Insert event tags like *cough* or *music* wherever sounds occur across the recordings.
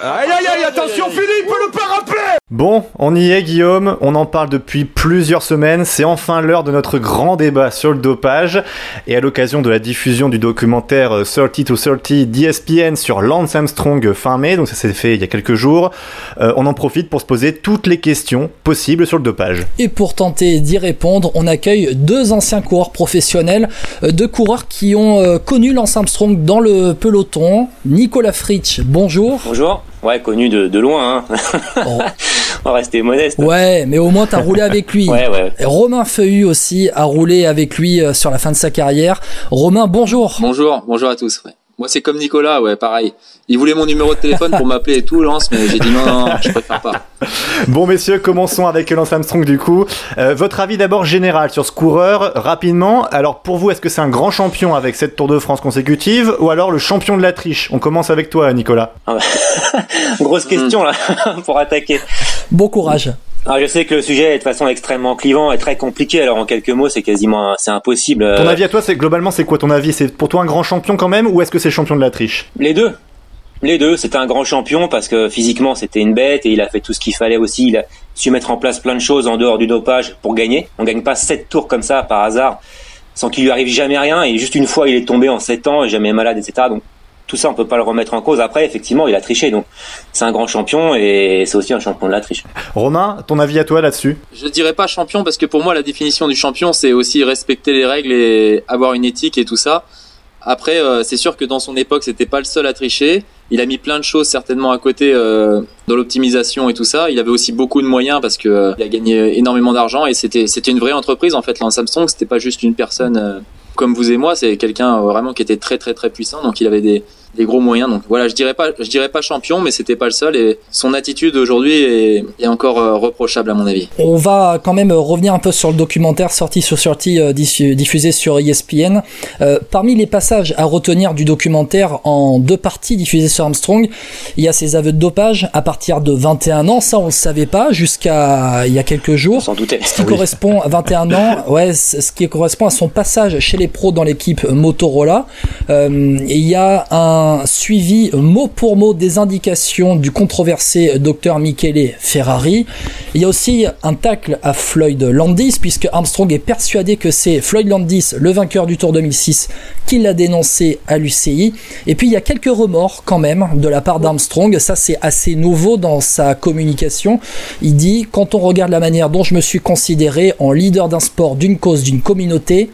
Aïe aïe aïe, attention Philippe, le parapluie Bon, on y est Guillaume, on en parle depuis plusieurs semaines, c'est enfin l'heure de notre grand débat sur le dopage, et à l'occasion de la diffusion du documentaire 30 to 30 d'ESPN sur Lance Armstrong fin mai, donc ça s'est fait il y a quelques jours, euh, on en profite pour se poser toutes les questions possibles sur le dopage. Et pour tenter d'y répondre, on accueille deux anciens coureurs professionnels, euh, deux coureurs qui ont euh, connu Lance Armstrong dans le peloton, Nicolas Fritsch, bonjour. Bonjour. Ouais, connu de, de loin. Hein. Oh. *laughs* On va rester modeste. Ouais, mais au moins t'as roulé avec lui. ouais, ouais. Romain Feuillu aussi a roulé avec lui euh, sur la fin de sa carrière. Romain, bonjour. Bonjour, bonjour à tous. Moi, c'est comme Nicolas, ouais, pareil. Il voulait mon numéro de téléphone pour m'appeler et tout, Lance, mais j'ai dit non, non, je préfère pas. *laughs* Bon, messieurs, commençons avec Lance Armstrong du coup. Euh, votre avis d'abord général sur ce coureur, rapidement. Alors, pour vous, est-ce que c'est un grand champion avec cette Tour de France consécutive ou alors le champion de la triche? On commence avec toi, Nicolas. Ah bah, *laughs* grosse question là, *laughs* pour attaquer. Bon courage. Alors, je sais que le sujet est de façon extrêmement clivant et très compliqué. Alors en quelques mots, c'est quasiment c'est impossible. Ton avis à toi, c'est globalement c'est quoi ton avis? C'est pour toi un grand champion quand même ou est-ce que c'est champion de la triche Les deux. Les deux, c'était un grand champion parce que physiquement c'était une bête et il a fait tout ce qu'il fallait aussi. Il a su mettre en place plein de choses en dehors du dopage pour gagner. On gagne pas sept tours comme ça par hasard sans qu'il lui arrive jamais rien et juste une fois il est tombé en sept ans et jamais malade etc. Donc tout ça, on peut pas le remettre en cause. Après, effectivement, il a triché, donc c'est un grand champion et c'est aussi un champion de la triche. Romain, ton avis à toi là-dessus? Je dirais pas champion parce que pour moi, la définition du champion, c'est aussi respecter les règles et avoir une éthique et tout ça. Après, euh, c'est sûr que dans son époque, c'était pas le seul à tricher. Il a mis plein de choses certainement à côté euh, dans l'optimisation et tout ça. Il avait aussi beaucoup de moyens parce que euh, il a gagné énormément d'argent et c'était c'était une vraie entreprise en fait. Lance Armstrong, c'était pas juste une personne comme vous et moi. C'est quelqu'un vraiment qui était très très très puissant. Donc il avait des des gros moyens. Donc voilà, je dirais pas, je dirais pas champion, mais c'était pas le seul. Et son attitude aujourd'hui est, est, encore euh, reprochable à mon avis. On va quand même revenir un peu sur le documentaire sorti sur sorti euh, diffusé sur ESPN. Euh, parmi les passages à retenir du documentaire en deux parties diffusées sur Armstrong, il y a ses aveux de dopage à partir de 21 ans. Ça, on le savait pas jusqu'à il y a quelques jours. Sans doute. Ce qui correspond à 21 ans, ouais, ce qui correspond à son passage chez les pros dans l'équipe Motorola. Euh, il y a un suivi mot pour mot des indications du controversé docteur Michele Ferrari. Il y a aussi un tacle à Floyd Landis, puisque Armstrong est persuadé que c'est Floyd Landis, le vainqueur du Tour 2006, qui l'a dénoncé à l'UCI. Et puis il y a quelques remords quand même de la part d'Armstrong. Ça c'est assez nouveau dans sa communication. Il dit, quand on regarde la manière dont je me suis considéré en leader d'un sport, d'une cause, d'une communauté,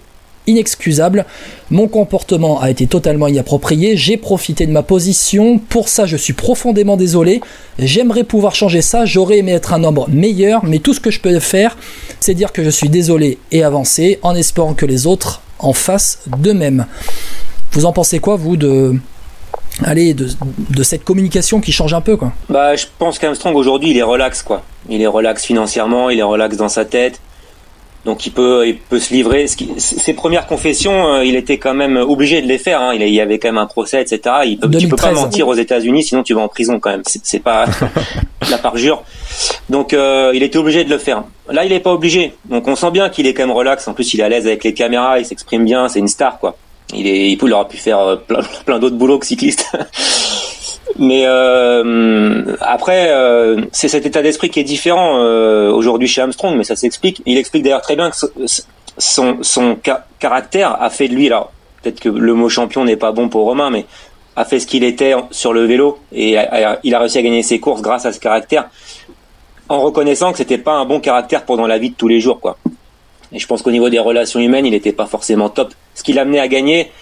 inexcusable. Mon comportement a été totalement inapproprié. J'ai profité de ma position. Pour ça, je suis profondément désolé. J'aimerais pouvoir changer ça. J'aurais aimé être un homme meilleur. Mais tout ce que je peux faire, c'est dire que je suis désolé et avancer en espérant que les autres en fassent de même. Vous en pensez quoi, vous, de, allez, de, cette communication qui change un peu quoi? Bah, je pense qu'Armstrong aujourd'hui il est relax quoi. Il est relax financièrement, il est relax dans sa tête. Donc il peut, il peut se livrer. Ses premières confessions, euh, il était quand même obligé de les faire. Hein. Il y avait quand même un procès, etc. Il peut, tu peux pas mentir aux États-Unis, sinon tu vas en prison quand même. C'est pas *laughs* la parjure. Donc euh, il était obligé de le faire. Là, il est pas obligé. Donc on sent bien qu'il est quand même relax. En plus, il est à l'aise avec les caméras, il s'exprime bien. C'est une star, quoi. Il est, il aura pu faire euh, plein, *laughs* plein d'autres boulots que cycliste. Mais euh, après, euh, c'est cet état d'esprit qui est différent euh, aujourd'hui chez Armstrong, mais ça s'explique. Il explique d'ailleurs très bien que son, son caractère a fait de lui, alors peut-être que le mot champion n'est pas bon pour Romain, mais a fait ce qu'il était sur le vélo et il a réussi à gagner ses courses grâce à ce caractère, en reconnaissant que c'était pas un bon caractère pendant la vie de tous les jours, quoi. Et je pense qu'au niveau des relations humaines, il n'était pas forcément top. Ce qui l'a amené à gagner,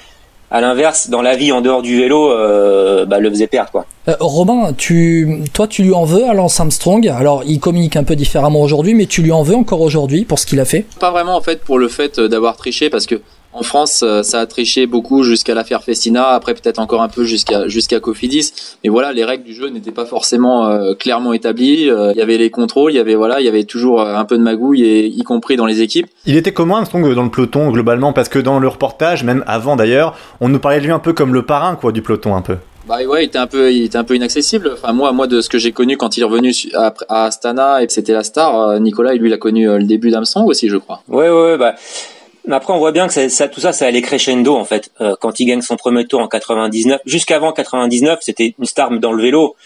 à l'inverse, dans la vie en dehors du vélo, euh, bah, le faisait perdre quoi. Euh, Robin, tu, toi, tu lui en veux à Lance Armstrong? Alors, il communique un peu différemment aujourd'hui, mais tu lui en veux encore aujourd'hui pour ce qu'il a fait? Pas vraiment en fait pour le fait d'avoir triché, parce que en France, euh, ça a triché beaucoup jusqu'à l'affaire Festina, après peut-être encore un peu jusqu'à jusqu'à Cofidis. Mais voilà, les règles du jeu n'étaient pas forcément euh, clairement établies. Euh, il y avait les contrôles, il y avait voilà, il y avait toujours un peu de magouille, et, y compris dans les équipes. Il était comment Armstrong dans le peloton globalement? Parce que dans le reportage, même avant d'ailleurs, on nous parlait de lui un peu comme le parrain quoi du peloton un peu. Bah ouais, il était un peu, il était un peu inaccessible. Enfin moi, moi de ce que j'ai connu quand il est revenu à, Astana et c'était la star, Nicolas, lui, il a connu le début d'Armstrong aussi, je crois. Ouais, ouais, bah mais après, on voit bien que ça, ça, tout ça, ça allait crescendo en fait. Euh, quand il gagne son premier tour en 99, jusqu'avant 99, c'était une star dans le vélo.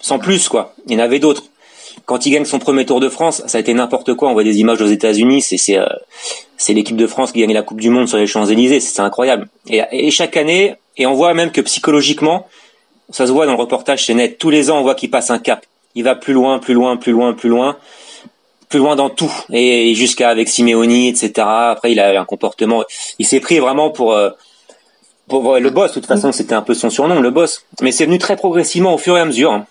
sans plus quoi. Il y en avait d'autres. Quand il gagne son premier Tour de France, ça a été n'importe quoi. On voit des images aux États-Unis, c'est c'est euh, l'équipe de France qui gagne la Coupe du Monde sur les Champs Élysées, c'est incroyable. Et, et chaque année, et on voit même que psychologiquement, ça se voit dans le reportage, c'est net. Tous les ans, on voit qu'il passe un cap. Il va plus loin, plus loin, plus loin, plus loin, plus loin dans tout. Et jusqu'à avec Simeoni, etc. Après, il a un comportement. Il s'est pris vraiment pour. Euh, pour le boss, de toute façon, c'était un peu son surnom, le boss. Mais c'est venu très progressivement au fur et à mesure. Hein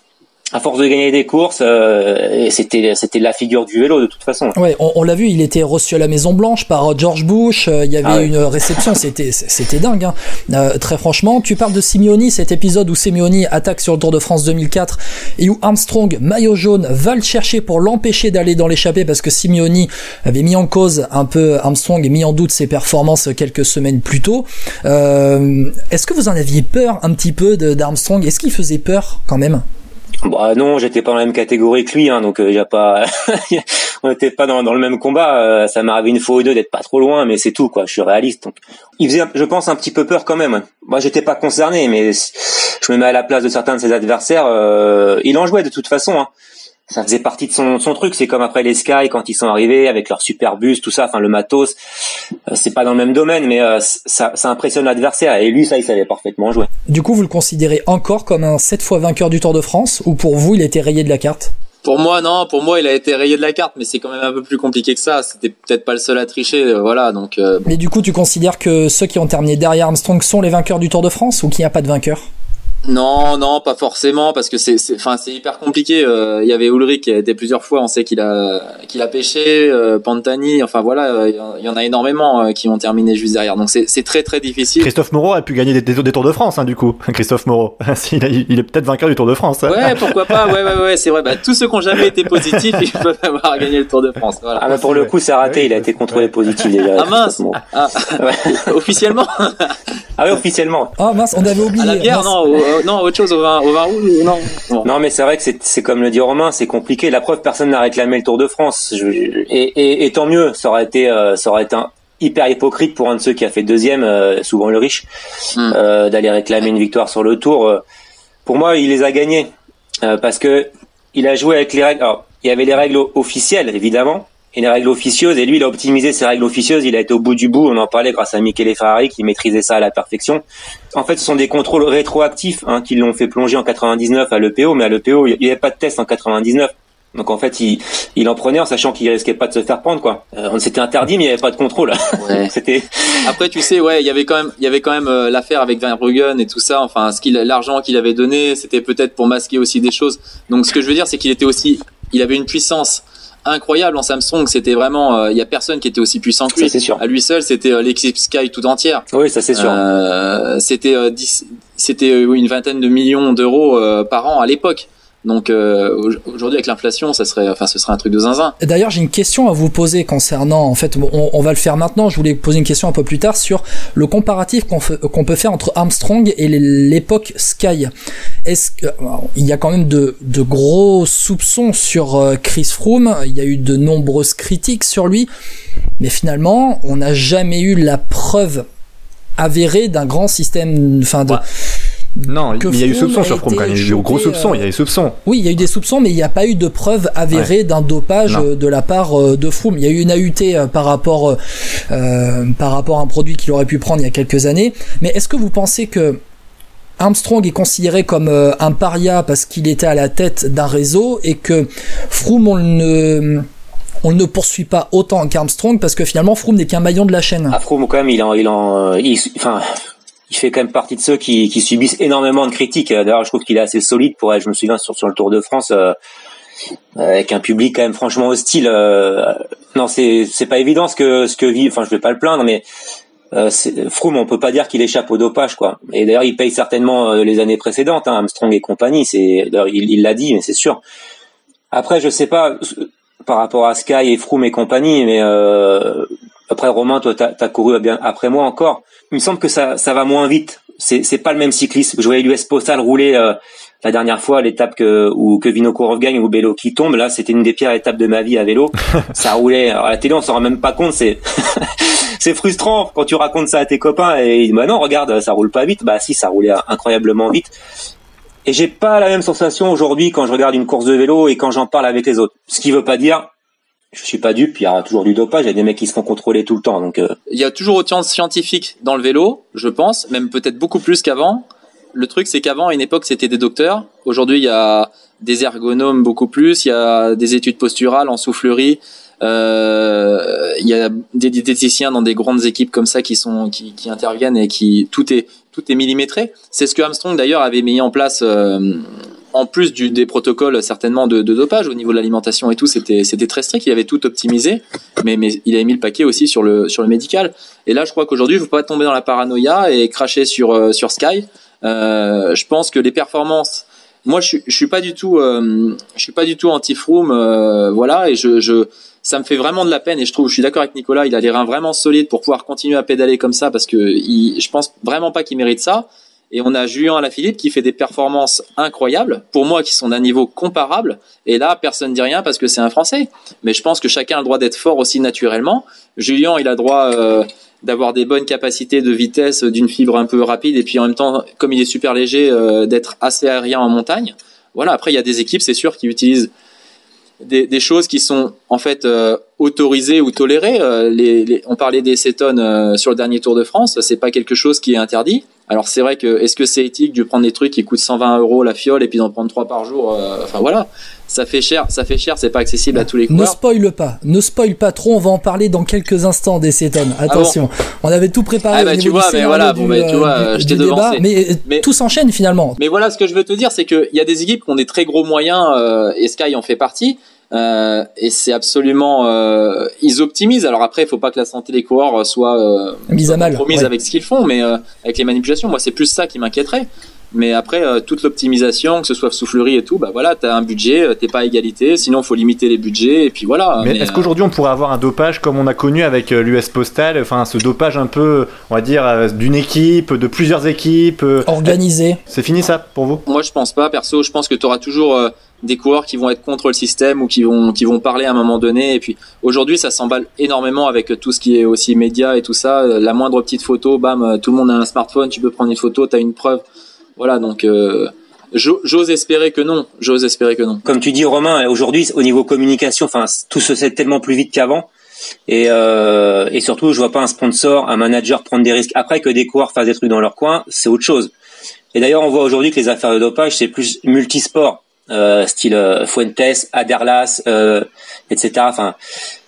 à force de gagner des courses, euh, c'était c'était la figure du vélo de toute façon. Ouais, on, l'a vu, il était reçu à la Maison Blanche par euh, George Bush. Euh, il y avait ah une réception, c'était c'était dingue. Hein. très franchement, tu parles de Simeoni, cet épisode où Simeoni attaque sur le Tour de France 2004 et où Armstrong, maillot jaune, va le chercher pour l'empêcher d'aller dans l'échappée parce que Simeoni avait mis en cause un peu Armstrong et mis en doute ses performances quelques semaines plus tôt. Est-ce que vous en aviez peur un petit peu d'Armstrong? Est-ce qu'il faisait peur quand même? Bah non, j'étais pas dans la même catégorie que lui, hein, donc euh, pas, *laughs* on n'était pas dans, le même combat. Euh, ça m'est arrivé une fois ou deux d'être pas trop loin, mais c'est tout quoi. Je suis réaliste. Il faisait, je pense, un petit peu peur quand même. Moi, j'étais pas concerné, mais je me mets à la place de certains de ses adversaires. Euh, il en jouait de toute façon. Hein ça faisait partie de son, son truc. C'est comme après les Sky quand ils sont arrivés avec leur super bus, tout ça, enfin le matos. Euh, c'est pas dans le même domaine, mais euh, ça, ça impressionne l'adversaire. Et lui, ça, il savait parfaitement jouer. Du coup, vous le considérez encore comme un 7 fois vainqueur du Tour de France ou pour vous, il était rayé de la carte? Pour moi, non. Pour moi, il a été rayé de la carte, mais c'est quand même un peu plus compliqué que ça. C'était peut-être pas le seul à tricher, euh, voilà. Donc. Mais du coup, tu considères que ceux qui ont terminé derrière Armstrong sont les vainqueurs du Tour de France ou qu'il n'y a pas de vainqueur? Non, non, pas forcément, parce que c'est, enfin, c'est hyper compliqué. Euh, il y avait Ulrich qui a été plusieurs fois, on sait qu'il a, qu'il a pêché, euh, Pantani, enfin voilà, il y en a énormément euh, qui ont terminé juste derrière. Donc c'est, très très difficile. Christophe Moreau a pu gagner des, Tours de France, hein, du coup. *laughs* Christophe Moreau, *laughs* il, il est peut-être vainqueur du Tour de France. Hein. Ouais, *laughs* pourquoi pas. Ouais, ouais, ouais, c'est vrai. Bah, tous ceux qui ont jamais été positifs, ils peuvent avoir gagné le Tour de France. Voilà. Ah, pour le coup, c'est raté. Il a été contrôlé positif déjà. Ah mince. Ah, officiellement. ah oui, officiellement. Ah mince, on avait oublié. À la bière, non, non, autre chose non Non, mais c'est vrai que c'est comme le dit Romain, c'est compliqué. La preuve, personne n'a réclamé le Tour de France. et, tant mieux, ça aurait été, euh, ça aurait été hyper hypocrite pour un de ceux qui a fait deuxième, euh, souvent le riche, hmm. euh, d'aller réclamer une victoire sur le Tour. Pour moi, il les a gagnés parce que il a joué avec les règles. Alors, il y avait les règles officielles, évidemment, et les règles officieuses. Et lui, il a optimisé ses règles officieuses. Il a été au bout du bout. On en parlait grâce à Michele Ferrari qui maîtrisait ça à la perfection. En fait, ce sont des contrôles rétroactifs hein, qui l'ont fait plonger en 99 à l'EPO, mais à l'EPO, il n'y avait pas de test en 99. Donc en fait, il, il en prenait en sachant qu'il risquait pas de se faire prendre quoi. Euh, c'était interdit, mais il n'y avait pas de contrôle. *laughs* Ouais. c'était. Après, tu sais, ouais, il y avait quand même, il y avait quand même euh, l'affaire avec Verbruggen et tout ça. Enfin, ce qu'il, l'argent qu'il avait donné, c'était peut-être pour masquer aussi des choses. Donc, ce que je veux dire, c'est qu'il était aussi, il avait une puissance incroyable en Samsung. C'était vraiment, euh, il y a personne qui était aussi puissant que lui. c'est sûr. À lui seul, c'était euh, l'équipe Sky tout entière. Oui, ça c'est sûr. Euh, c'était c'était une vingtaine de millions d'euros par an à l'époque. Donc euh, aujourd'hui avec l'inflation, ça serait, enfin, ce serait un truc de zinzin. D'ailleurs, j'ai une question à vous poser concernant, en fait, on, va le faire maintenant. Je voulais poser une question un peu plus tard sur le comparatif qu'on peut faire entre Armstrong et l'époque Sky. Est-ce que il y a quand même de, de gros soupçons sur euh, Chris Froome. Il y a eu de nombreuses critiques sur lui, mais finalement, on n'a jamais eu la preuve avérée d'un grand système, enfin de. Non, il y a eu soupçons sur Froome quand même. Il y a eu gros soupçons, il y a eu soupçons. Oui, il y a eu des soupçons, mais il n'y a pas eu de preuves avérées d'un dopage euh, de la part euh, de Froome. Il y a eu une AUT euh, par rapport, par rapport à un produit qu'il aurait pu prendre il y a quelques années. Mais est-ce que vous pensez que Armstrong est considéré comme un paria parce qu'il était à la tête d'un réseau et que Froome on ne on ne poursuit pas autant qu'Armstrong parce que finalement Froome n'est qu'un maillon de la chaîne? Ah, Froome quand même il en il en il, enfin il fait quand même partie de ceux qui, qui subissent énormément de critiques. D'ailleurs, je trouve qu'il est assez solide pour je me souviens, sur, sur le Tour de France, euh, avec un public quand même franchement hostile. Euh, non, c'est c'est pas évident ce que ce que vit. Enfin, je vais pas le plaindre, mais euh, Froome, on peut pas dire qu'il échappe au dopage, quoi. Et d'ailleurs, il paye certainement euh, les années précédentes, hein, Armstrong et compagnie. C'est d'ailleurs il l'a dit, mais c'est sûr. Après, je sais pas par rapport à Sky et Froome et compagnie, mais euh, après Romain, toi, t'as as couru bien après moi encore. Il me semble que ça, ça va moins vite. C'est, c'est pas le même cyclisme. Je voyais l'US Postal rouler euh, la dernière fois, l'étape que où que Vinokourov gagne ou Bélo qui tombe. Là, c'était une des pires étapes de ma vie à vélo. *laughs* ça roulait. à la télé, on s'en rend même pas compte. C'est *laughs* c'est frustrant quand tu racontes ça à tes copains et ils disent bah non, regarde, ça roule pas vite. Bah si, ça roulait incroyablement vite. Et j'ai pas la même sensation aujourd'hui quand je regarde une course de vélo et quand j'en parle avec les autres. Ce qui veut pas dire, je suis pas dupe, il y a toujours du dopage, il y a des mecs qui se font contrôler tout le temps. Donc, euh. il y a toujours autant de scientifiques dans le vélo, je pense, même peut-être beaucoup plus qu'avant. Le truc, c'est qu'avant, à une époque, c'était des docteurs. Aujourd'hui, il y a des ergonomes beaucoup plus. Il y a des études posturales en soufflerie. Euh, il y a des diététiciens dans des grandes équipes comme ça qui sont qui, qui interviennent et qui tout est tout est millimétré. C'est ce que Armstrong d'ailleurs avait mis en place. Euh, en plus des protocoles certainement de, dopage au niveau de l'alimentation et tout, c'était très strict. Il avait tout optimisé, mais il avait mis le paquet aussi sur le médical. Et là, je crois qu'aujourd'hui, il faut pas tomber dans la paranoïa et cracher sur euh, Sky. Euh, je pense que les performances moi je, je suis pas du tout euh, anti Froome voilà et ça me fait vraiment de la peine et je trouve je suis d'accord avec Nicolas il a les reins vraiment solides pour pouvoir continuer à pédaler comme ça parce que il, je pense vraiment pas qu'il mérite ça et on a Julien Alaphilippe qui fait des performances incroyables pour moi qui sont d'un niveau comparable et là personne dit rien parce que c'est un français mais je pense que chacun a le droit d'être fort aussi naturellement Julien il a droit euh, d'avoir des bonnes capacités de vitesse, d'une fibre un peu rapide, et puis en même temps, comme il est super léger, euh, d'être assez aérien en montagne. Voilà. Après, il y a des équipes, c'est sûr, qui utilisent des, choses qui sont en fait euh, autorisées ou tolérées. On parlait des cétones euh, sur le dernier Tour de France, c'est pas quelque chose qui est interdit. Alors c'est vrai que est-ce que c'est éthique de prendre des trucs qui coûtent 120 euros la fiole et puis d'en prendre trois par jour euh, Enfin voilà, ça fait cher, ça fait cher, c'est pas accessible à tous les coureurs. Ne spoil pas, ne spoil pas trop, on va en parler dans quelques instants des cétones. Attention, ah bon on avait tout préparé ah bah, au tu vois, du mais voilà, bon, bah, tu vois, du, du débat, mais, mais, tout s'enchaîne finalement. Mais voilà, ce que je veux te dire, c'est qu'il y a des équipes qui ont des très gros moyens, euh, et Sky en fait partie. Euh, et c'est absolument euh, ils optimisent. Alors après il faut pas que la santé des coureurs soit euh, mise à mal compromise ouais. avec ce qu'ils font mais euh, avec les manipulations. Moi c'est plus ça qui m'inquiéterait. Mais après euh, toute l'optimisation que ce soit soufflerie et tout bah voilà t'as un budget t'es pas à égalité. Sinon faut limiter les budgets et puis voilà. Mais, mais est-ce qu'aujourd'hui on pourrait avoir un dopage comme on a connu avec l'US Postal enfin ce dopage un peu on va dire d'une équipe de plusieurs équipes organisé. c'est fini ça pour vous? Moi je pense pas perso. Je pense que tu auras toujours des coureurs qui vont être contre le système ou qui vont qui vont parler à un moment donné. Et puis aujourd'hui ça s'emballe énormément avec tout ce qui est aussi média et tout ça. La moindre petite photo bam tout le monde a un smartphone tu peux prendre une photo tu as une preuve. Voilà donc euh, j'ose espérer que non. J'ose espérer que non. Comme tu dis Romain aujourd'hui au niveau communication enfin tout se sait tellement plus vite qu'avant. Et, euh, et surtout je vois pas un sponsor un manager prendre des risques après que des coureurs fassent des trucs dans leur coin c'est autre chose. Et d'ailleurs on voit aujourd'hui que les affaires de dopage c'est plus multisport euh, style euh, Fuentes, Aderlas, euh, etc. Enfin,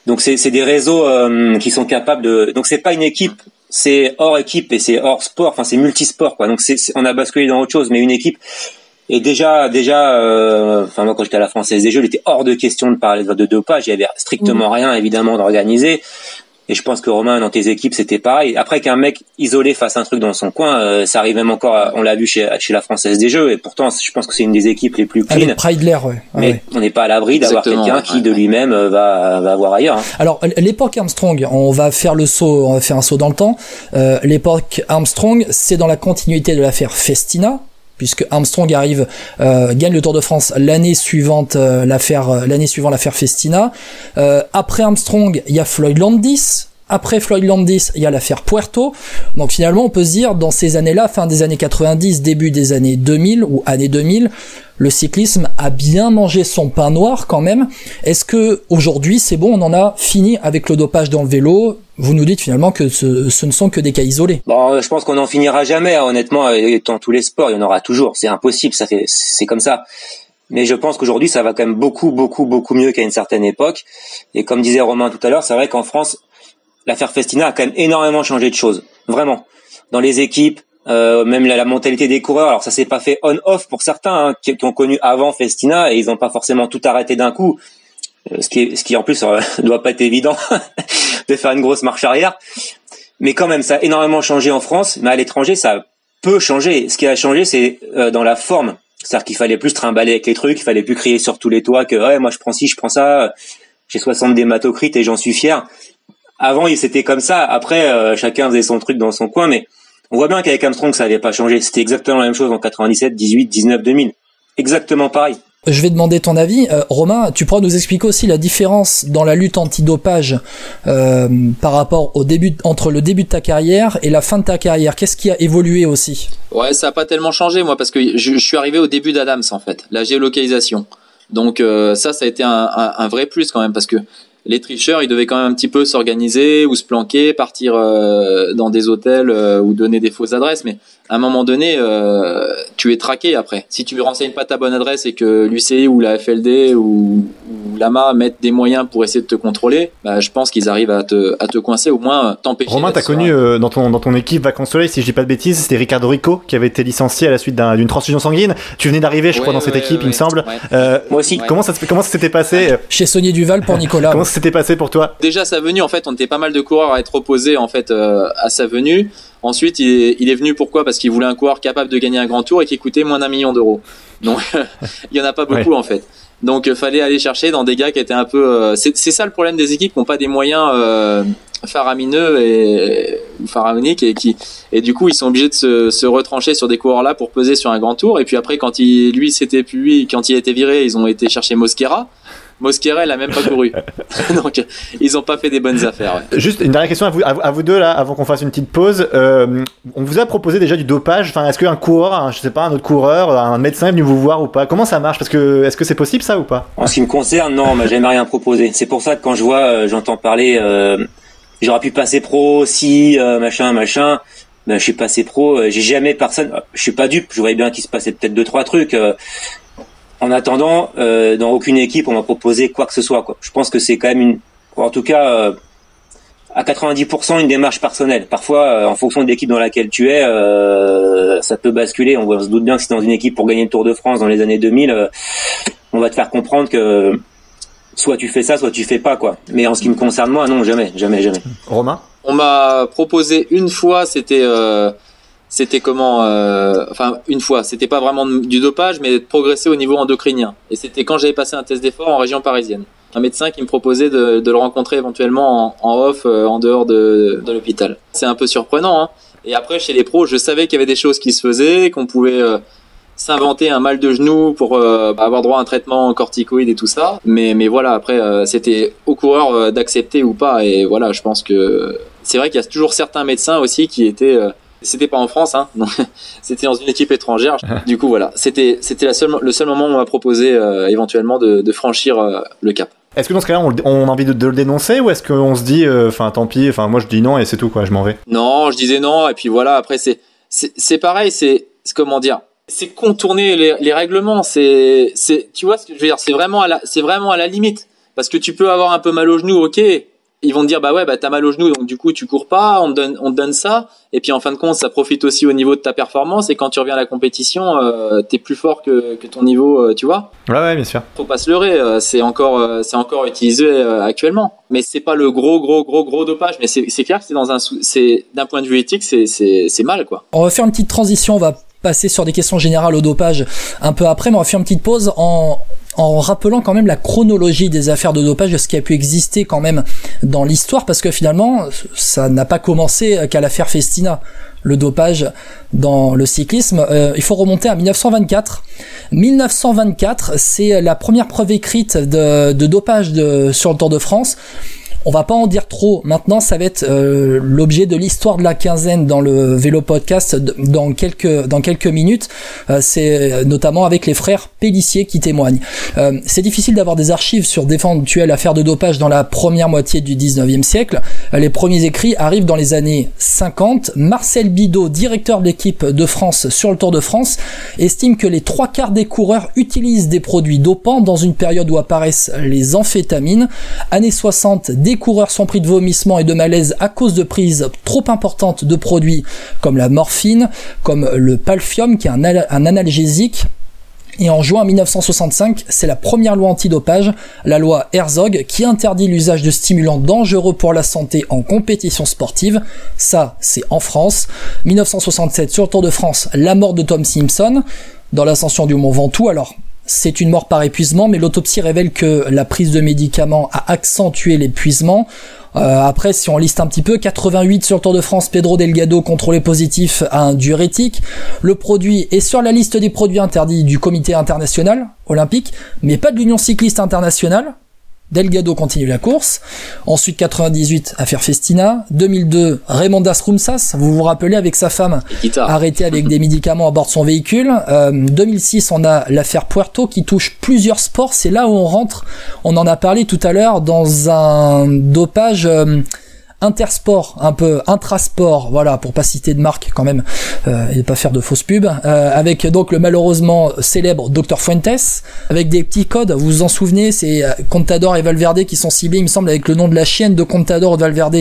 donc c'est des réseaux euh, qui sont capables de. Donc c'est pas une équipe, c'est hors équipe et c'est hors sport. Enfin c'est multisport quoi. Donc c'est on a basculé dans autre chose, mais une équipe. Et déjà, déjà, euh, enfin moi quand j'étais à la Française des Jeux, il était hors de question de parler de dopage. Il y avait strictement mmh. rien évidemment d'organiser. Et je pense que Romain, dans tes équipes, c'était pareil. Après qu'un mec isolé fasse un truc dans son coin, euh, ça arrive même encore, à, on l'a vu chez, chez la Française des Jeux, et pourtant, je pense que c'est une des équipes les plus clean. Avec Preidler, ouais. Ah, mais ouais. on n'est pas à l'abri d'avoir quelqu'un qui, de lui-même, va, va voir ailleurs. Hein. Alors, l'époque Armstrong, on va faire le saut, on va faire un saut dans le temps. Euh, l'époque Armstrong, c'est dans la continuité de l'affaire Festina, puisque Armstrong arrive euh, gagne le Tour de France l'année suivante euh, l'affaire euh, l'année suivante l'affaire Festina. Après Armstrong il y a Floyd Landis après Floyd Landis, il y a l'affaire Puerto. Donc finalement, on peut se dire, dans ces années-là, fin des années 90, début des années 2000 ou années 2000, le cyclisme a bien mangé son pain noir quand même. Est-ce que aujourd'hui, c'est bon, on en a fini avec le dopage dans le vélo? Vous nous dites finalement que ce, ne sont que des cas isolés. Bon, je pense qu'on n'en finira jamais. Hein, honnêtement, dans tous les sports, il y en aura toujours. C'est impossible. Ça fait, c'est comme ça. Mais je pense qu'aujourd'hui, ça va quand même beaucoup, beaucoup, beaucoup mieux qu'à une certaine époque. Et comme disait Romain tout à l'heure, c'est vrai qu'en France, l'affaire Festina a quand même énormément changé de choses, vraiment. Dans les équipes, euh, même la, mentalité des coureurs. Alors ça s'est pas fait on-off pour certains hein, qui, ont connu avant Festina et ils n'ont pas forcément tout arrêté d'un coup, euh, ce qui, ce qui en plus euh, *laughs* doit pas être évident *laughs* de faire une grosse marche arrière. Mais quand même, ça a énormément changé en France, mais à l'étranger, ça peut changer. Ce qui a changé, c'est euh, dans la forme. C'est-à-dire qu'il fallait plus trimballer avec les trucs, il fallait plus crier sur tous les toits que ouais, moi je prends ci, je prends ça, j'ai 60 dématocrites et j'en suis fier avant c'était comme ça. Après, euh, chacun faisait son truc dans son coin, mais on voit bien qu'avec Armstrong, ça n'avait pas changé. C'était exactement la même chose en 97, 18, 19, 2000. Exactement pareil. je vais demander ton avis. Euh, Romain, tu pourras nous expliquer aussi la différence dans la lutte antidopage euh, par rapport au début, entre le début de ta carrière et la fin de ta carrière. Qu'est-ce qui a évolué aussi? Ouais, ça a pas tellement changé moi parce que je, suis arrivé au début d'Adams en fait, la géolocalisation. Donc euh, ça, ça a été un, un, vrai plus quand même parce que les tricheurs, ils devaient quand même un petit peu s'organiser ou se planquer, partir euh, dans des hôtels euh, ou donner des fausses adresses. Mais à un moment donné, euh, tu es traqué après. Si tu ne renseignes pas ta bonne adresse et que l'UCI ou la FLD ou, ou l'AMA mettent des moyens pour essayer de te contrôler, bah, je pense qu'ils arrivent à te, à te coincer, au moins t'empêcher. Romain, t'as connu dans, ton, dans ton équipe Vacances Soleil, si je dis pas de bêtises, c'était Ricardo Rico qui avait été licencié à la suite d'une transfusion sanguine. Tu venais d'arriver, je crois, dans cette équipe, il me semble. Moi aussi. Comment ça, comment ça s'était passé Chez Sony Duval pour Nicolas *laughs* s'était passé pour toi? Déjà sa venue, en fait, on était pas mal de coureurs à être opposés en fait euh, à sa venue. Ensuite, il est, venu pourquoi? Parce qu'il voulait un coureur capable de gagner un grand tour et qui coûtait moins d'un million d'euros. Donc, *laughs* il y en a pas beaucoup en fait. Donc, il euh, fallait aller chercher dans des gars qui étaient un peu. Euh, c'est ça le problème des équipes qui n'ont pas des moyens faramineux et pharaoniques et qui et du coup ils sont obligés de se, se retrancher sur des coureurs là pour peser sur un grand tour. Et puis après, quand il lui c'était lui, quand il a été viré, ils ont été chercher Mosquera. Mosquera, il a même pas couru. *laughs* *laughs* Donc, ils ont pas fait des bonnes affaires. Juste une dernière question à vous, à vous deux là, avant qu'on fasse une petite pause. Euh, on vous a proposé déjà du dopage. Enfin, est-ce qu'un coureur, je sais pas, un autre coureur, un médecin est venu vous voir ou pas? Comment ça marche? Parce que est-ce que c'est possible ça ou pas? En ce qui me concerne, non, mais jamais rien proposé. C'est pour ça que quand je vois, euh, j'entends parler, euh, j'aurais pu passer pro, si machin, machin. Ben, je suis passé pro, j'ai jamais personne, je suis pas dupe, je voyais bien qu'il se passait peut-être deux trois trucs. En attendant, euh, dans aucune équipe on m'a proposé quoi que ce soit. Quoi. Je pense que c'est quand même une, en tout cas, euh, à 90% une démarche personnelle. Parfois, euh, en fonction de l'équipe dans laquelle tu es, euh, ça peut basculer. On, se doute bien que si dans une équipe pour gagner le Tour de France dans les années 2000, on va te faire comprendre que soit tu fais ça, soit tu fais pas quoi. Mais en ce qui me concerne moi, non, jamais, jamais, jamais. Romain? On m'a proposé une fois, c'était c'était comment euh, enfin une fois c'était pas vraiment du dopage mais de progresser au niveau endocrinien. Et c'était quand j'avais passé un test d'effort en région parisienne. Un médecin qui me proposait de, de le rencontrer éventuellement en, off euh, en dehors de, de l'hôpital. C'est un peu surprenant hein. Et après chez les pros je savais qu'il y avait des choses qui se faisaient qu'on pouvait euh, s'inventer un mal de genou pour bah, avoir droit à un traitement corticoïde et tout ça. Mais mais voilà après c'était au coureur d'accepter ou pas. Et voilà je pense que c'est vrai qu'il y a toujours certains médecins aussi qui étaient c'était pas en France, hein, *laughs* c'était dans une équipe étrangère. du coup, voilà, c'était c'était le seul moment où on m'a proposé euh, éventuellement de, franchir euh, le cap. Est-ce que dans ce cas-là, on, a envie de, le dénoncer ou est-ce qu'on se dit, euh, enfin, tant pis, enfin, moi je dis non et c'est tout, quoi, je m'en vais? Non, je disais non, et puis voilà, après, c'est c'est pareil, c'est comment dire? C'est contourner les, les règlements, c'est c'est tu vois ce que je veux dire, c'est vraiment à la c'est vraiment à la limite. Parce que tu peux avoir un peu mal au genou, OK, ils vont te dire bah ouais bah t'as mal au genou donc du coup tu cours pas on te donne on te donne ça. Et puis en fin de compte ça profite aussi au niveau de ta performance. Et quand tu reviens à la compétition euh, t'es plus fort que, que ton niveau euh, tu vois. Ouais ouais bien sûr. Faut pas se leurrer euh, c'est encore euh, c'est encore utilisé actuellement. Mais c'est pas le gros gros gros gros dopage. Mais c'est clair que c'est dans un c'est d'un point de vue éthique c'est c'est mal quoi. On va faire une petite transition. On va passer sur des questions générales au dopage un peu après mais on va faire une petite pause en en rappelant quand même la chronologie des affaires de dopage, de ce qui a pu exister quand même dans l'histoire, parce que finalement, ça n'a pas commencé qu'à l'affaire Festina, le dopage dans le cyclisme. Euh, il faut remonter à 1924. 1924, c'est la première preuve écrite de, dopage de, sur le Tour de France. On va pas en dire trop. Maintenant, ça va être euh, l'objet de l'histoire de la quinzaine dans le vélo podcast dans quelques dans quelques minutes. Euh, c'est notamment avec les frères Pellissier qui témoignent. Euh, c'est difficile d'avoir des archives sur d'éventuelles affaires de dopage dans la première moitié du 19e siècle. les premiers écrits arrivent dans les années 50. Marcel Bidot, directeur de l'équipe de France sur le Tour de France, estime que les trois quarts des coureurs utilisent des produits dopants dans une période où apparaissent les amphétamines. Années 60, des coureurs sont pris de vomissements et de malaise à cause de prises trop importantes de produits comme la morphine, comme le palfium qui est un, analgésique. Et en juin 1965, c'est la première loi antidopage, la loi Herzog, qui interdit l'usage de stimulants dangereux pour la santé en compétition sportive. Ça, c'est en France. 1967, sur le Tour de France, la mort de Tom Simpson dans l'ascension du Mont Ventoux. Alors, c'est une mort par épuisement, mais l'autopsie révèle que la prise de médicaments a accentué l'épuisement. Euh, après, si on liste un petit peu, 88 sur le Tour de France, Pedro Delgado contrôlé positif à un diurétique. Le produit est sur la liste des produits interdits du comité international olympique, mais pas de l'Union cycliste internationale. Delgado continue la course. Ensuite 98, affaire Festina. 2002, Raymond Rumsas, vous vous rappelez avec sa femme arrêtée avec des *laughs* médicaments à bord de son véhicule. 2006, euh, on a l'affaire Puerto qui touche plusieurs sports. C'est là où on rentre. On en a parlé tout à l'heure dans un dopage. Euh, intersport, un peu intrasport, voilà, pour pas citer de marque quand même euh, et pas faire de fausses pubs, euh, avec donc le malheureusement célèbre Dr Fuentes, avec des petits codes, vous vous en souvenez, c'est euh, Contador et Valverde qui sont ciblés, il me semble, avec le nom de la chienne de Contador et Valverde.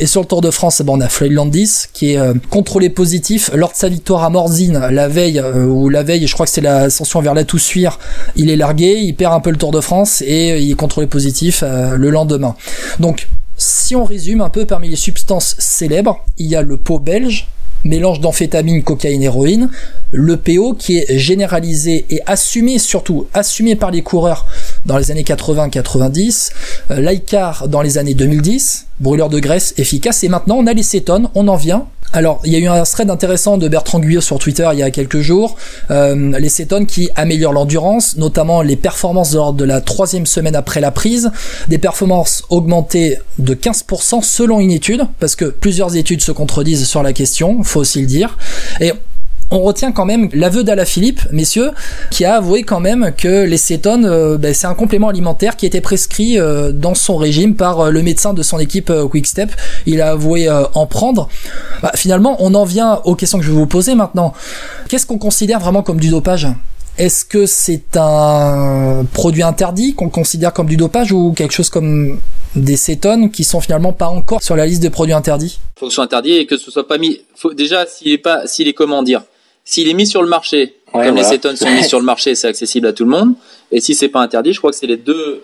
Et sur le Tour de France, bon, on a Floyd Landis qui est contrôlé positif lors de sa victoire à Morzine la veille ou la veille, je crois que c'est l'ascension vers la Toussuire, il est largué, il perd un peu le Tour de France et il est contrôlé positif le lendemain. Donc si on résume un peu parmi les substances célèbres, il y a le pot belge, mélange d'amphétamine, cocaïne, héroïne, le PO qui est généralisé et assumé, surtout assumé par les coureurs dans les années 80-90, euh, l'ICAR dans les années 2010, brûleur de graisse efficace, et maintenant on a les cétones, on en vient alors, il y a eu un thread intéressant de Bertrand Guyot sur Twitter il y a quelques jours. Euh, les cétones qui améliorent l'endurance, notamment les performances lors de la troisième semaine après la prise, des performances augmentées de 15% selon une étude, parce que plusieurs études se contredisent sur la question, faut aussi le dire. Et on retient quand même l'aveu d'Ala Philippe, messieurs, qui a avoué quand même que les cétones, euh, ben, c'est un complément alimentaire qui était prescrit euh, dans son régime par euh, le médecin de son équipe Quickstep. Il a avoué en prendre. Bah, finalement, on en vient aux questions que je vais vous poser maintenant. Qu'est-ce qu'on considère vraiment comme du dopage? Est-ce que c'est un produit interdit qu'on considère comme du dopage ou quelque chose comme des cétones qui sont finalement pas encore sur la liste des produits interdits? Faut que ce soit et que ce soit pas mis. Déjà, s'il est pas, s'il est comment dire, s'il est mis sur le marché, comme les cétones sont mis sur le marché, c'est accessible à tout le monde. Et si c'est pas interdit, je crois que c'est les deux,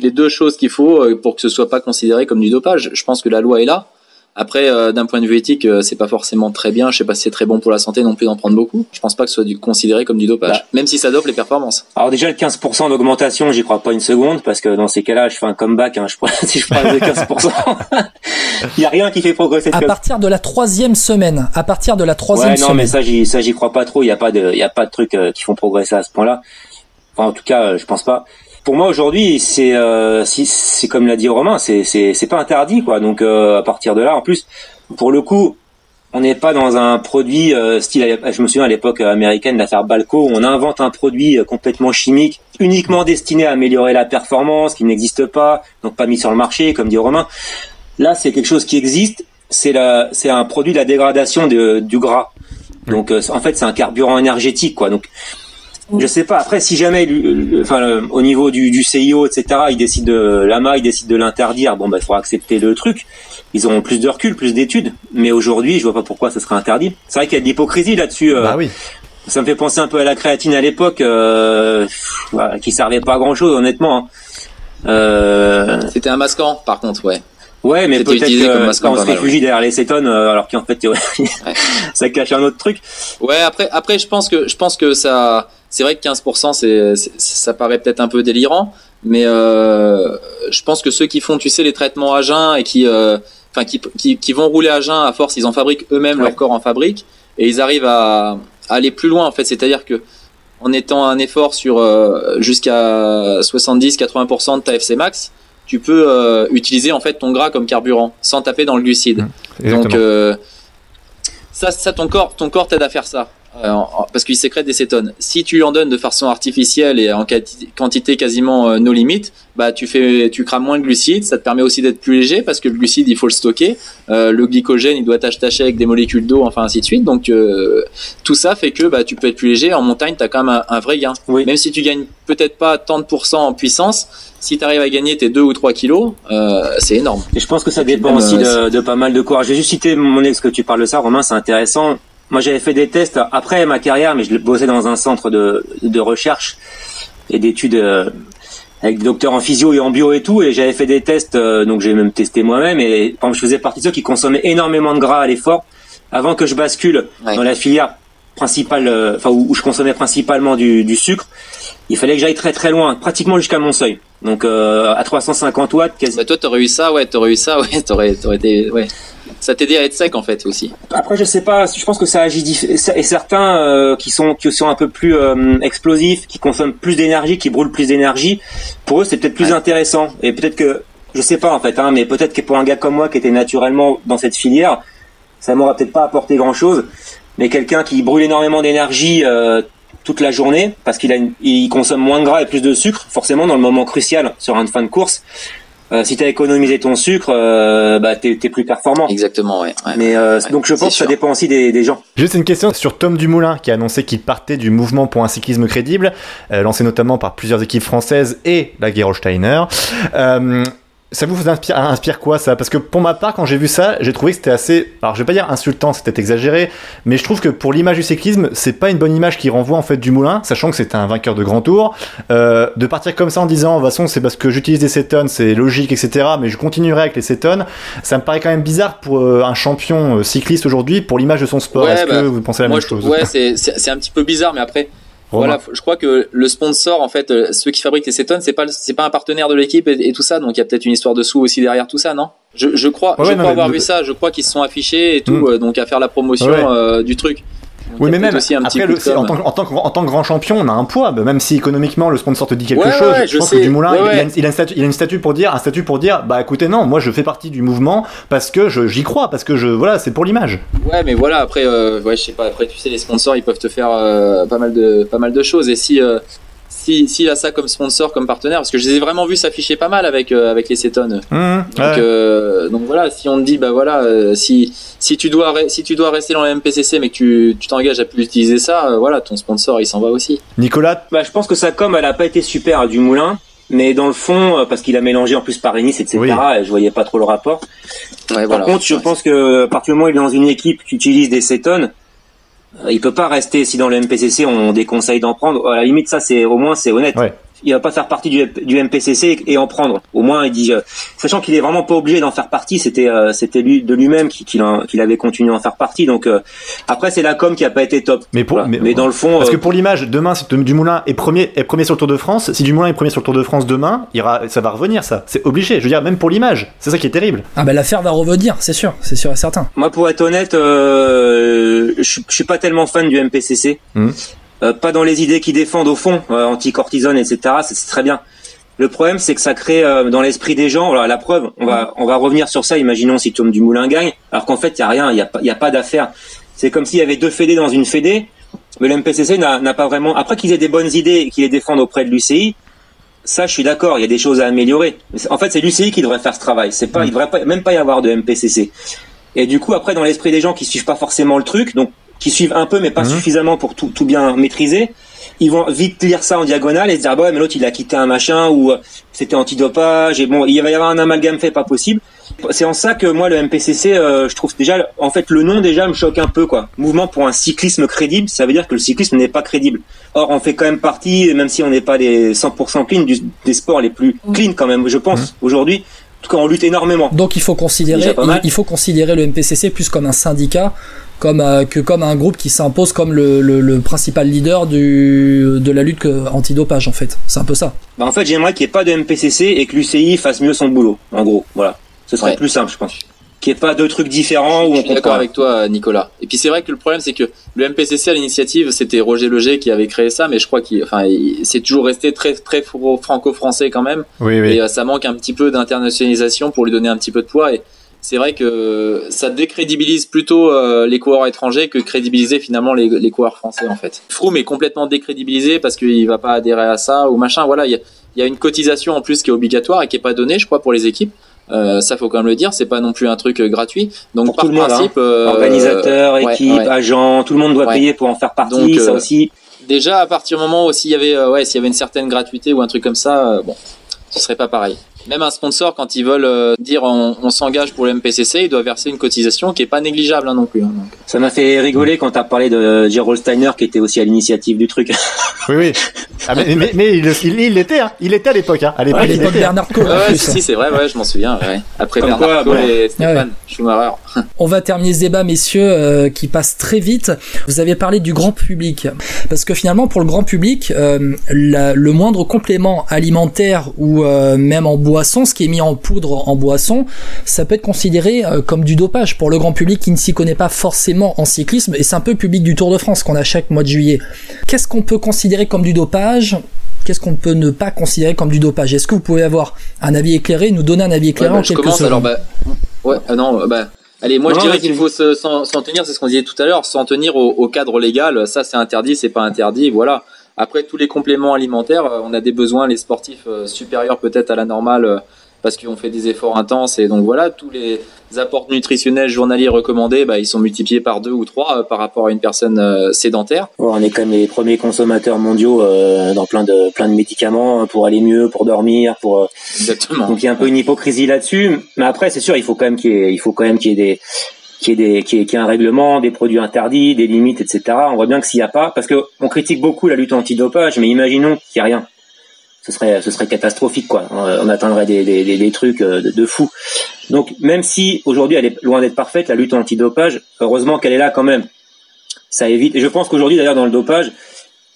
les deux choses qu'il faut euh, pour que ce soit pas considéré comme du dopage. Je pense que la loi est là. Après, euh, d'un point de vue éthique, euh, c'est pas forcément très bien. Je sais pas si c'est très bon pour la santé non plus d'en prendre beaucoup. Je pense pas que ce soit du, considéré comme du dopage, bah. même si ça dope les performances. Alors déjà le 15% d'augmentation, j'y crois pas une seconde parce que dans ces cas-là, je fais un comeback. Hein, je prends, *laughs* si je prends le 15%, il y a rien qui fait progresser. À partir de la troisième semaine, à partir de la troisième ouais, non, mais ça, j'y, ça, j'y crois pas trop. Il y a pas de, il y a pas de trucs euh, qui font progresser à ce point-là. Enfin, en tout cas, je pense pas pour moi aujourd'hui c'est euh, c'est comme l'a dit Romain c'est pas interdit quoi donc à partir de là en plus pour le coup, on n'est pas dans un produit euh, style, je me souviens à l'époque américaine d'affaire Balco, on invente un produit euh, complètement chimique, uniquement destiné à améliorer la performance, qui n'existe pas, donc pas mis sur le marché, comme dit Romain. Là, c'est quelque chose qui existe, c'est la, c'est un produit de la dégradation de, du gras. Donc, euh, en fait, c'est un carburant énergétique, quoi. Donc, je sais pas. Après, si jamais, enfin, au niveau du, du CIO, etc., il décide de l'AMA, il décide de l'interdire. Bon, bah, il faudra accepter le truc. Ils auront plus de recul, plus d'études. Mais aujourd'hui, je vois pas pourquoi ça serait interdit. C'est vrai qu'il y a de l'hypocrisie là-dessus. Euh, bah oui. Ça me fait penser un peu à la créatine à l'époque, euh, qui servait pas à grand chose, honnêtement. Hein. Euh... C'était un masquant, par contre, ouais. Ouais, mais peut-être que quand on se réfugie derrière les cétones, euh, alors qu'en fait, *laughs* ça cache un autre truc. Ouais, après, après, je pense que, je pense que ça, c'est vrai que 15%, c'est, ça paraît peut-être un peu délirant, mais euh, je pense que ceux qui font, tu sais, les traitements à jeun et qui, euh, enfin, qui, qui, qui, vont rouler à jeun à force, ils en fabriquent eux-mêmes leur corps en fabrique et ils arrivent à, à aller plus loin en fait. C'est-à-dire que en étant un effort sur euh, jusqu'à 70-80% de ta FC max, tu peux euh, utiliser en fait ton gras comme carburant sans taper dans le glucide. Mmh, Donc euh, ça, ça ton corps, ton corps t'aide à faire ça. Euh, parce qu'il sécrète des cétones. Si tu en donnes de façon artificielle et en quantité quasiment euh, no limite, bah tu fais, tu crames moins de glucides. Ça te permet aussi d'être plus léger parce que le glucide il faut le stocker. Euh, le glycogène il doit t'attacher avec des molécules d'eau, enfin ainsi de suite. Donc tout ça fait que bah tu peux être plus léger. En montagne t'as quand même un, vrai gain. Même si tu gagnes peut-être pas tant de pourcents en puissance, si tu arrives à gagner tes 2 ou 3 kilos, c'est énorme. Et je pense que ça dépend aussi de, de, pas mal de courage. J'ai juste cité mon ex que tu parles de ça, Romain, c'est intéressant. Moi, j'avais fait des tests après ma carrière, mais je bossais dans un centre de, de recherche et d'études euh, avec des docteurs en physio et en bio et tout, et j'avais fait des tests, euh, donc j'ai même testé moi-même, et quand je faisais partie de ceux qui consommaient énormément de gras à l'effort, avant que je bascule dans la filière principal, euh, enfin où, je consommais principalement du, du sucre, il fallait que j'aille très très loin, pratiquement jusqu'à mon seuil. Donc à 350 watts, quasi. Bah toi t'aurais eu ça, ouais, t'aurais eu ça, *laughs* ouais, t'aurais, t'aurais été, ouais. Ça t'aidait à être sec en fait aussi. Après je sais pas, je pense que ça agit et certains euh, qui sont qui sont un peu plus euh, explosifs, qui consomment plus d'énergie, qui brûlent plus d'énergie, pour eux c'est peut-être plus Ouais. intéressant. Et peut-être que je sais pas en fait, hein, mais peut-être que pour un gars comme moi qui était naturellement dans cette filière, ça m'aurait peut-être pas apporté grand chose. Mais quelqu'un qui brûle énormément d'énergie euh, toute la journée parce qu'il a une- il consomme moins de gras et plus de sucre, forcément dans le moment crucial sur une fin de course. Euh, si tu as économisé ton sucre, euh, bah t'es t'es plus performant. Exactement, ouais. ouais. Mais euh, Ouais, donc je pense que ça dépend aussi des, des gens. Juste une question sur Tom Dumoulin qui a annoncé qu'il partait du mouvement pour un cyclisme crédible, euh, lancé notamment par plusieurs équipes françaises et la Gerolsteiner. Ça vous inspire, inspire quoi ça? Parce que pour ma part, quand j'ai vu ça, j'ai trouvé que c'était assez. Alors je vais pas dire insultant, peut-être exagéré, mais je trouve que pour l'image du cyclisme, c'est pas une bonne image qui renvoie en fait Dumoulin, sachant que c'était un vainqueur de grand tour. Euh, de partir comme ça en disant, de toute façon, c'est parce que j'utilise des cétones, c'est logique, etc. Mais je continuerai avec les cétones. Ça me paraît quand même bizarre pour euh, un champion euh, cycliste aujourd'hui, pour l'image de son sport. Ouais, Est-ce bah, que vous pensez la Moi, même chose? ouais, c'est, un petit peu bizarre, mais après. Voilà, je crois que le sponsor, en fait, euh, ceux qui fabriquent les cétones, c'est pas, c'est pas un partenaire de l'équipe et, et tout ça, donc il y a peut-être une histoire de sous aussi derrière tout ça, non? Je, je crois, Ouais, je non, crois avoir le- vu ça. Je crois qu'ils se sont affichés et tout, Mm. euh, donc à faire la promotion Ouais. euh, du truc. Donc, Oui, mais même aussi un après, le- de en, tant, en, tant que, en tant que grand champion, on a un poids. bah, Même si économiquement le sponsor te dit quelque Ouais, chose, ouais, je, je pense sais. que Dumoulin, Ouais, il, a une, il a une statue, il a une statue pour dire, un statut pour dire, bah écoutez non, moi je fais partie du mouvement parce que j'y crois, parce que je, voilà, c'est pour l'image. Ouais, mais voilà, après, euh, ouais, je sais pas. Après, tu sais, les sponsors, ils peuvent te faire euh, pas mal de, pas mal de choses. Et si, euh, si, s'il a ça comme sponsor, comme partenaire, parce que je les ai vraiment vus s'afficher pas mal avec, euh, avec les cétones. Mmh, Donc, ouais. euh, donc voilà, si on te dit, bah voilà, euh, si, si tu dois, si tu dois rester dans le MPCC, mais que tu, tu t'engages à plus utiliser ça, euh, voilà, ton sponsor, il s'en va aussi. Nicolas, Bah, je pense que sa com, elle a pas été super à Dumoulin. Mais dans le fond, euh, parce qu'il a mélangé en plus Paris-Nice, etc., Oui. et je voyais pas trop le rapport. Ouais, Par voilà. contre, je pense que à partir du moment où il est dans une équipe qui utilise des cétones, euh, il peut pas rester si dans le MPCC on déconseille d'en prendre. À la limite, ça c'est au moins c'est honnête. Il va pas faire partie du, du MPCC et en prendre. Au moins, il dit, euh, sachant qu'il est vraiment pas obligé d'en faire partie. C'était euh, c'était lui de lui-même qui- qu'il en- qu'il avait continué à en faire partie. Donc euh, après, c'est la com qui a pas été top. mais pour, Voilà. mais, mais, dans le fond, parce euh, que pour l'image, demain, si Dumoulin est premier, est premier sur le Tour de France, si Dumoulin est premier sur le Tour de France demain, il ça va revenir, ça. C'est obligé. Je veux dire, même pour l'image, c'est ça qui est terrible. Ah bah l'affaire va revenir, c'est sûr, c'est sûr et certain. Moi, pour être honnête, euh, je, suis- pas tellement fan du MPCC. Euh, pas dans les idées qu'ils défendent au fond, euh, anti-cortisone, etc. C'est très bien. Le problème, c'est que ça crée euh, dans l'esprit des gens. Voilà, la preuve, on va on va revenir sur ça. Imaginons si Tom Dumoulin gagne, alors qu'en fait, il y a rien, il y a pas a pas d'affaire. C'est comme s'il y avait deux fédés dans une fédé, mais le MPCC n'a pas vraiment. Après qu'ils aient des bonnes idées et qu'ils les défendent auprès de l'UCI, ça, je suis d'accord. Il y a des choses à améliorer. En fait, c'est l'UCI qui devrait faire ce travail. C'est pas, il devrait pas, même pas y avoir de MPCC. Et du coup, après, dans l'esprit des gens qui suivent pas forcément le truc, donc qui suivent un peu mais pas Mhm. suffisamment pour tout, tout bien maîtriser, ils vont vite lire ça en diagonale et se dire ah bah ouais, mais l'autre il a quitté un machin ou euh, c'était antidopage et bon, il va y avoir un amalgame fait pas possible. C'est en ça que moi le MPCC, euh, je trouve déjà, en fait, le nom déjà me choque un peu quoi. Mouvement pour un cyclisme crédible, ça veut dire que le cyclisme n'est pas crédible. Or, on fait quand même partie, même si on n'est pas les 100% clean, du- des sports les plus clean quand même, je pense aujourd'hui. Tout cas, on lutte énormément. Donc il faut considérer, il, faut considérer le MPCC plus comme un syndicat, comme euh, que comme un groupe qui s'impose comme le, le, le principal leader du de la lutte antidopage en fait. C'est un peu ça. Bah, en fait, j'aimerais qu'il n'y ait pas de MPCC et que l'UCI fasse mieux son boulot. En gros, voilà. Ce serait Ouais. plus simple, je pense. Qu'il n'y ait pas deux trucs différents où Je on suis d'accord comprend. avec toi, Nicolas. Et puis c'est vrai que le problème, c'est que le MPCC à l'initiative, c'était Roger Leger qui avait créé ça, mais je crois qu'il, enfin, il- c'est toujours resté très, très franco-français quand même. Oui, oui. Et euh, ça manque un petit peu d'internationalisation pour lui donner un petit peu de poids. Et c'est vrai que ça décrédibilise plutôt euh, les coureurs étrangers que crédibiliser finalement les, les coureurs français en fait. Froome est complètement décrédibilisé parce qu'il va pas adhérer à ça ou machin. Voilà, il y a, il y a une cotisation en plus qui est obligatoire et qui est pas donnée, je crois, pour les équipes. Euh, ça faut quand même le dire, c'est pas non plus un truc euh, gratuit. Donc Pour par tout le monde, hein. principe, euh, Organisateur, ouais, équipe, ouais. agent, tout le monde doit Ouais. payer pour en faire partie. Donc, ça euh, aussi. déjà à partir du moment où s'il y avait, euh, ouais, s'il y avait une certaine gratuité ou un truc comme ça, bon, ce serait pas pareil. Même un sponsor, quand ils veulent euh, dire on, on s'engage pour le MPCC, il doit verser une cotisation qui est pas négligeable hein, non plus. hein, donc. Ça m'a fait rigoler quand t'as parlé de Gerald Steiner qui était aussi à l'initiative du truc. *laughs* Oui, oui. Ah, mais, mais, mais il il- il l'était, hein. il était à l'époque. Hein. À l'époque, hein. Bernard Cole. Ouais, ouais, si, si, c'est vrai, ouais, je m'en souviens. Ouais. Après Comme Bernard bon. et Stéphane Schumacher. On va terminer ce débat, messieurs, euh, qui passe très vite. Vous avez parlé du grand public, parce que finalement, pour le grand public, euh, le moindre complément alimentaire ou euh, même en boisson, ce qui est mis en poudre en boisson, ça peut être considéré comme du dopage pour le grand public qui ne s'y connaît pas forcément en cyclisme. Et c'est un peu le public du Tour de France qu'on a chaque mois de juillet. Qu'est-ce qu'on peut considérer comme du dopage? Qu'est-ce qu'on peut ne pas considérer comme du dopage? Est-ce que vous pouvez avoir un avis éclairé, nous donner un avis éclairé bah, en quelques secondes? alors, bah, ouais, non, bah, Allez, moi je dirais qu'il faut s'en tenir, c'est ce qu'on disait tout à l'heure, s'en tenir au, cadre légal. Ça, c'est interdit, c'est pas interdit, voilà. Après, tous les compléments alimentaires, euh, on a des besoins, les sportifs euh, supérieurs peut-être à la normale, euh, parce qu'ils ont fait des efforts intenses. Et donc voilà, tous les apports nutritionnels journaliers recommandés, bah, ils sont multipliés par deux ou trois euh, par rapport à une personne euh, sédentaire. on est quand même les premiers consommateurs mondiaux euh, dans plein de plein de médicaments hein, pour aller mieux, pour dormir, pour. Exactement. Donc il y a un peu une hypocrisie là-dessus. Mais après, c'est sûr, il faut quand même qu'il y ait, il faut quand même qu'il y ait des qu'il y ait des qu'il y ait un règlement, des produits interdits, des limites, etc. On voit bien que s'il n'y a pas, parce que on critique beaucoup la lutte antidopage, mais imaginons qu'il n'y a rien ce serait catastrophique quoi. On atteindrait des, trucs euh, de, de fou. Donc même si aujourd'hui elle est loin d'être parfaite, la lutte anti-dopage, heureusement qu'elle est là quand même. Ça évite. Et je pense qu'aujourd'hui d'ailleurs dans le dopage,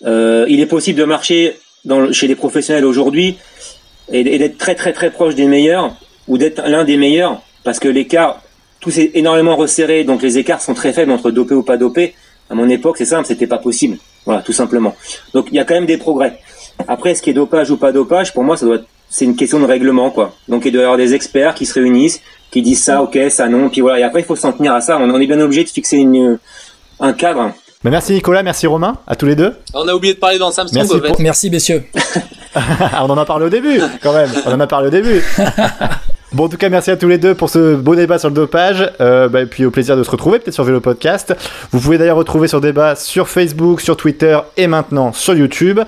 euh, il est possible de marcher chez les professionnels aujourd'hui et, d'être très très très proche des meilleurs ou d'être l'un des meilleurs parce que l'écart tout s'est énormément resserré donc les écarts sont très faibles entre dopé ou pas dopé. À mon époque c'est simple, c'était pas possible. Voilà, tout simplement. Donc il y a quand même des progrès. Après, ce qui est dopage ou pas dopage, pour moi, ça doit c'est une question de règlement, quoi. Donc, il doit y avoir des experts qui se réunissent, qui disent ça, ok, ça non, puis voilà. Et après, il faut s'en tenir à ça. On est bien obligé de fixer une, un cadre. Mais merci Nicolas, merci Romain, à tous les deux. On a oublié de parler dans Samsung. Merci, merci messieurs. *laughs* on en a parlé au début, quand même. On en a parlé au début. *laughs* Bon, en tout cas, merci à tous les deux pour ce beau débat sur le dopage. Euh, bah, et puis au plaisir de se retrouver peut-être sur Vélo Podcast. Vous pouvez d'ailleurs retrouver ce débat sur Facebook, sur Twitter et maintenant sur YouTube.